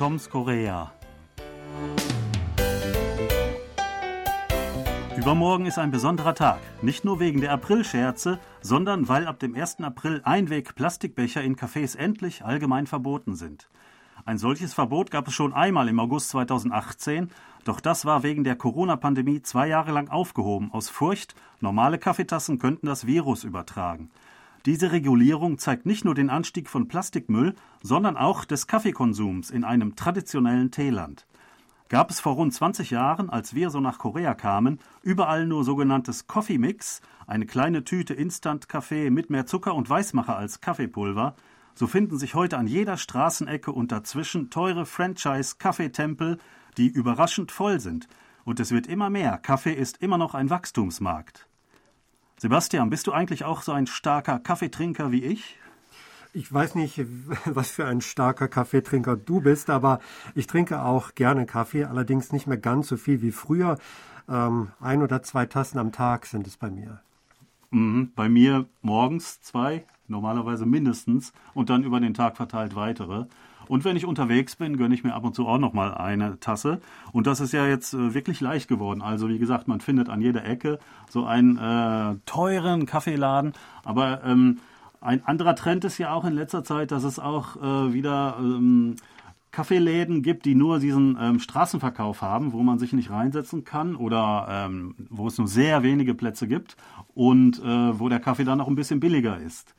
Toms Korea. Übermorgen ist ein besonderer Tag. Nicht nur wegen der Aprilscherze, sondern weil ab dem 1. April Einweg-Plastikbecher in Cafés endlich allgemein verboten sind. Ein solches Verbot gab es schon einmal im August 2018, doch das war wegen der Corona-Pandemie zwei Jahre lang aufgehoben, aus Furcht, normale Kaffeetassen könnten das Virus übertragen. Diese Regulierung zeigt nicht nur den Anstieg von Plastikmüll, sondern auch des Kaffeekonsums in einem traditionellen Teeland. Gab es vor rund 20 Jahren, als wir so nach Korea kamen, überall nur sogenanntes Coffee Mix, eine kleine Tüte Instant-Kaffee mit mehr Zucker und Weißmacher als Kaffeepulver, so finden sich heute an jeder Straßenecke und dazwischen teure Franchise-Kaffeetempel, die überraschend voll sind. Und es wird immer mehr. Kaffee ist immer noch ein Wachstumsmarkt. Sebastian, bist du eigentlich auch so ein starker Kaffeetrinker wie ich? Ich weiß nicht, was für ein starker Kaffeetrinker du bist, aber ich trinke auch gerne Kaffee, allerdings nicht mehr ganz so viel wie früher. Ähm, ein oder zwei Tassen am Tag sind es bei mir. Mhm, bei mir morgens zwei, normalerweise mindestens, und dann über den Tag verteilt weitere. Und wenn ich unterwegs bin, gönne ich mir ab und zu auch noch mal eine Tasse. Und das ist ja jetzt äh, wirklich leicht geworden. Also wie gesagt, man findet an jeder Ecke so einen äh, teuren Kaffeeladen. Aber ähm, ein anderer Trend ist ja auch in letzter Zeit, dass es auch äh, wieder ähm, Kaffeeläden gibt, die nur diesen ähm, Straßenverkauf haben, wo man sich nicht reinsetzen kann oder ähm, wo es nur sehr wenige Plätze gibt und äh, wo der Kaffee dann auch ein bisschen billiger ist.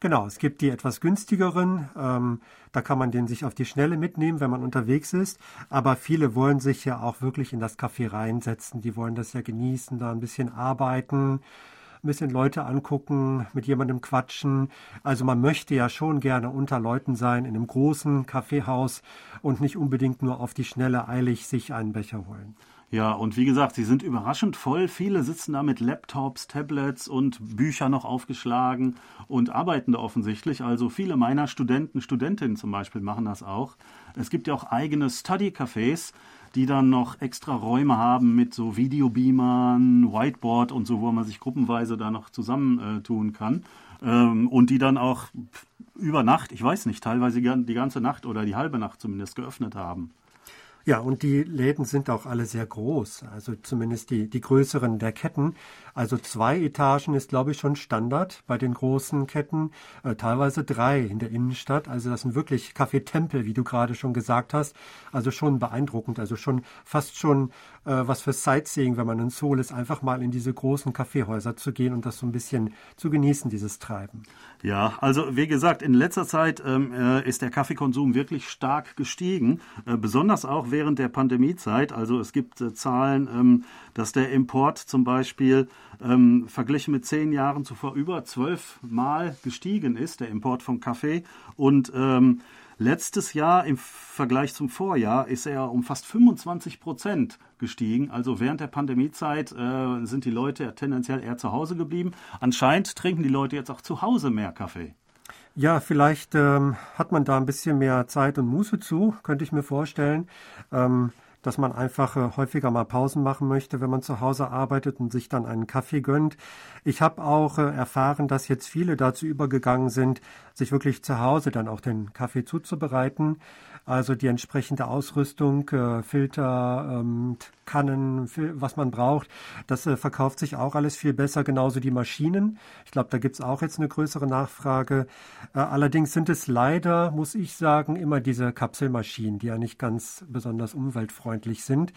Genau, es gibt die etwas günstigeren. Ähm, da kann man den sich auf die Schnelle mitnehmen, wenn man unterwegs ist. Aber viele wollen sich ja auch wirklich in das Café reinsetzen. Die wollen das ja genießen, da ein bisschen arbeiten, ein bisschen Leute angucken, mit jemandem quatschen. Also man möchte ja schon gerne unter Leuten sein in einem großen Kaffeehaus und nicht unbedingt nur auf die Schnelle eilig sich einen Becher holen. Ja, und wie gesagt, sie sind überraschend voll. Viele sitzen da mit Laptops, Tablets und Bücher noch aufgeschlagen und arbeiten da offensichtlich. Also viele meiner Studenten, Studentinnen zum Beispiel machen das auch. Es gibt ja auch eigene Study-Cafés, die dann noch extra Räume haben mit so Videobeamern, Whiteboard und so, wo man sich gruppenweise da noch zusammentun äh, kann. Ähm, und die dann auch über Nacht, ich weiß nicht, teilweise die ganze Nacht oder die halbe Nacht zumindest geöffnet haben. Ja, und die Läden sind auch alle sehr groß, also zumindest die, die größeren der Ketten. Also zwei Etagen ist, glaube ich, schon Standard bei den großen Ketten, äh, teilweise drei in der Innenstadt. Also das sind wirklich Kaffeetempel, wie du gerade schon gesagt hast. Also schon beeindruckend, also schon fast schon äh, was für Sightseeing, wenn man in Seoul ist, einfach mal in diese großen Kaffeehäuser zu gehen und das so ein bisschen zu genießen, dieses Treiben. Ja, also wie gesagt, in letzter Zeit ähm, äh, ist der Kaffeekonsum wirklich stark gestiegen, äh, besonders auch während der Pandemiezeit. Also es gibt äh, Zahlen, ähm, dass der Import zum Beispiel ähm, verglichen mit zehn Jahren zuvor über zwölf Mal gestiegen ist, der Import von Kaffee. Und ähm, letztes Jahr im Vergleich zum Vorjahr ist er um fast 25 Prozent gestiegen. Also während der Pandemiezeit äh, sind die Leute tendenziell eher zu Hause geblieben. Anscheinend trinken die Leute jetzt auch zu Hause mehr Kaffee. Ja, vielleicht ähm, hat man da ein bisschen mehr Zeit und Muße zu, könnte ich mir vorstellen. Ähm, dass man einfach äh, häufiger mal Pausen machen möchte, wenn man zu Hause arbeitet und sich dann einen Kaffee gönnt. Ich habe auch äh, erfahren, dass jetzt viele dazu übergegangen sind, sich wirklich zu Hause dann auch den Kaffee zuzubereiten. Also die entsprechende Ausrüstung, äh, Filter, ähm, Kannen, was man braucht, das äh, verkauft sich auch alles viel besser, genauso die Maschinen. Ich glaube, da gibt's auch jetzt eine größere Nachfrage. Äh, allerdings sind es leider, muss ich sagen, immer diese Kapselmaschinen, die ja nicht ganz besonders umweltfreundlich sind.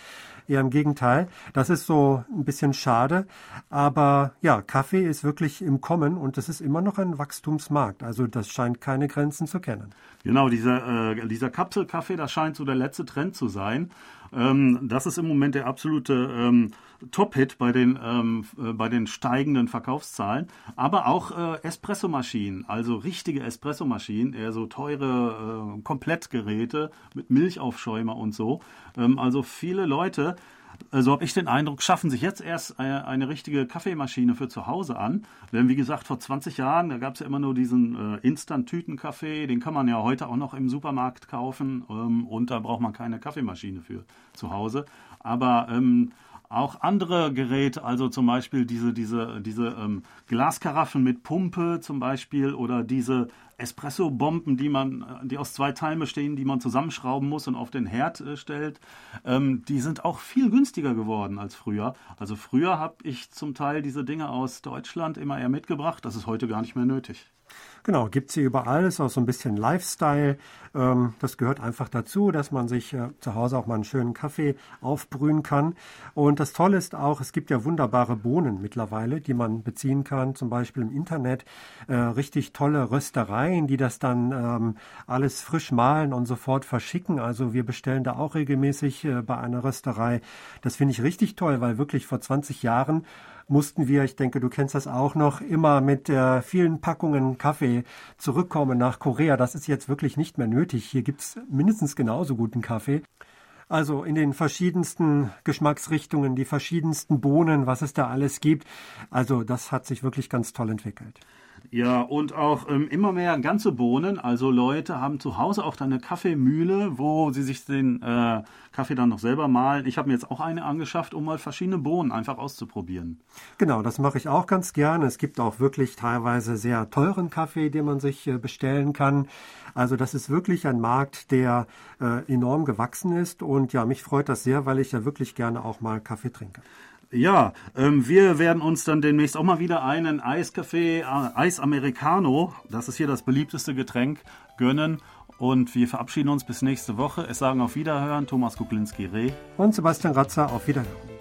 Eher im Gegenteil. Das ist so ein bisschen schade. Aber ja, Kaffee ist wirklich im Kommen und es ist immer noch ein Wachstumsmarkt. Also das scheint keine Grenzen zu kennen. Genau, dieser, äh, dieser Kapselkaffee, das scheint so der letzte Trend zu sein. Ähm, das ist im Moment der absolute ähm, Top-Hit bei, den, ähm, äh, bei den steigenden Verkaufszahlen. Aber auch äh, Espressomaschinen, also richtige Espressomaschinen, eher so teure äh, Komplettgeräte mit Milchaufschäumer und so. Ähm, also viele Leute so habe ich den Eindruck, schaffen sich jetzt erst eine, eine, richtige Kaffeemaschine für zu Hause an. Denn wie gesagt, vor 20 Jahren, da gab es ja immer nur diesen äh, Instant-Tütenkaffee, den kann man ja heute auch noch im Supermarkt kaufen ähm, und da braucht man keine Kaffeemaschine für zu Hause. Aber ähm, auch andere Geräte, also zum Beispiel diese, diese, diese ähm, Glaskaraffen mit Pumpe zum Beispiel oder diese Espresso-Bomben, die man, die aus zwei Teilen bestehen, die man zusammenschrauben muss und auf den Herd äh, stellt, ähm, die sind auch viel günstiger geworden als früher. Also früher habe ich zum Teil diese Dinge aus Deutschland immer eher mitgebracht. Das ist heute gar nicht mehr nötig. Genau, gibt sie überall, ist auch so ein bisschen Lifestyle. Ähm, das gehört einfach dazu, dass man sich äh, zu Hause auch mal einen schönen Kaffee aufbrühen kann. Und das Tolle ist auch, es gibt ja wunderbare Bohnen mittlerweile, die man beziehen kann, zum Beispiel im Internet. Äh, richtig tolle Röstereien, die das dann ähm, alles frisch mahlen und sofort verschicken. Also wir bestellen da auch regelmäßig äh, bei einer Rösterei. Das finde ich richtig toll, weil wirklich vor 20 Jahren mussten wir, ich denke, du kennst das auch noch, immer mit äh, vielen Packungen Kaffee zurückkommen nach Korea. Das ist jetzt wirklich nicht mehr nötig. Hier gibt's mindestens genauso guten Kaffee. Also in den verschiedensten Geschmacksrichtungen, die verschiedensten Bohnen, was es da alles gibt. Also das hat sich wirklich ganz toll entwickelt. Ja, und auch ähm, immer mehr ganze Bohnen. Also Leute haben zu Hause auch eine Kaffeemühle, wo sie sich den äh, Kaffee dann noch selber mahlen. Ich habe mir jetzt auch eine angeschafft, um mal verschiedene Bohnen einfach auszuprobieren. Genau, das mache ich auch ganz gerne. Es gibt auch wirklich teilweise sehr teuren Kaffee, den man sich äh, bestellen kann. Also das ist wirklich ein Markt, der äh, enorm gewachsen ist. Und ja, mich freut das sehr, weil ich ja wirklich gerne auch mal Kaffee trinke. Ja, ähm, wir werden uns dann demnächst auch mal wieder einen Eiskaffee, äh, Eis Americano, das ist hier das beliebteste Getränk, gönnen. Und wir verabschieden uns bis nächste Woche. Es sagen auf Wiederhören Thomas Kuklinski-Reh und Sebastian Ratzer auf Wiederhören.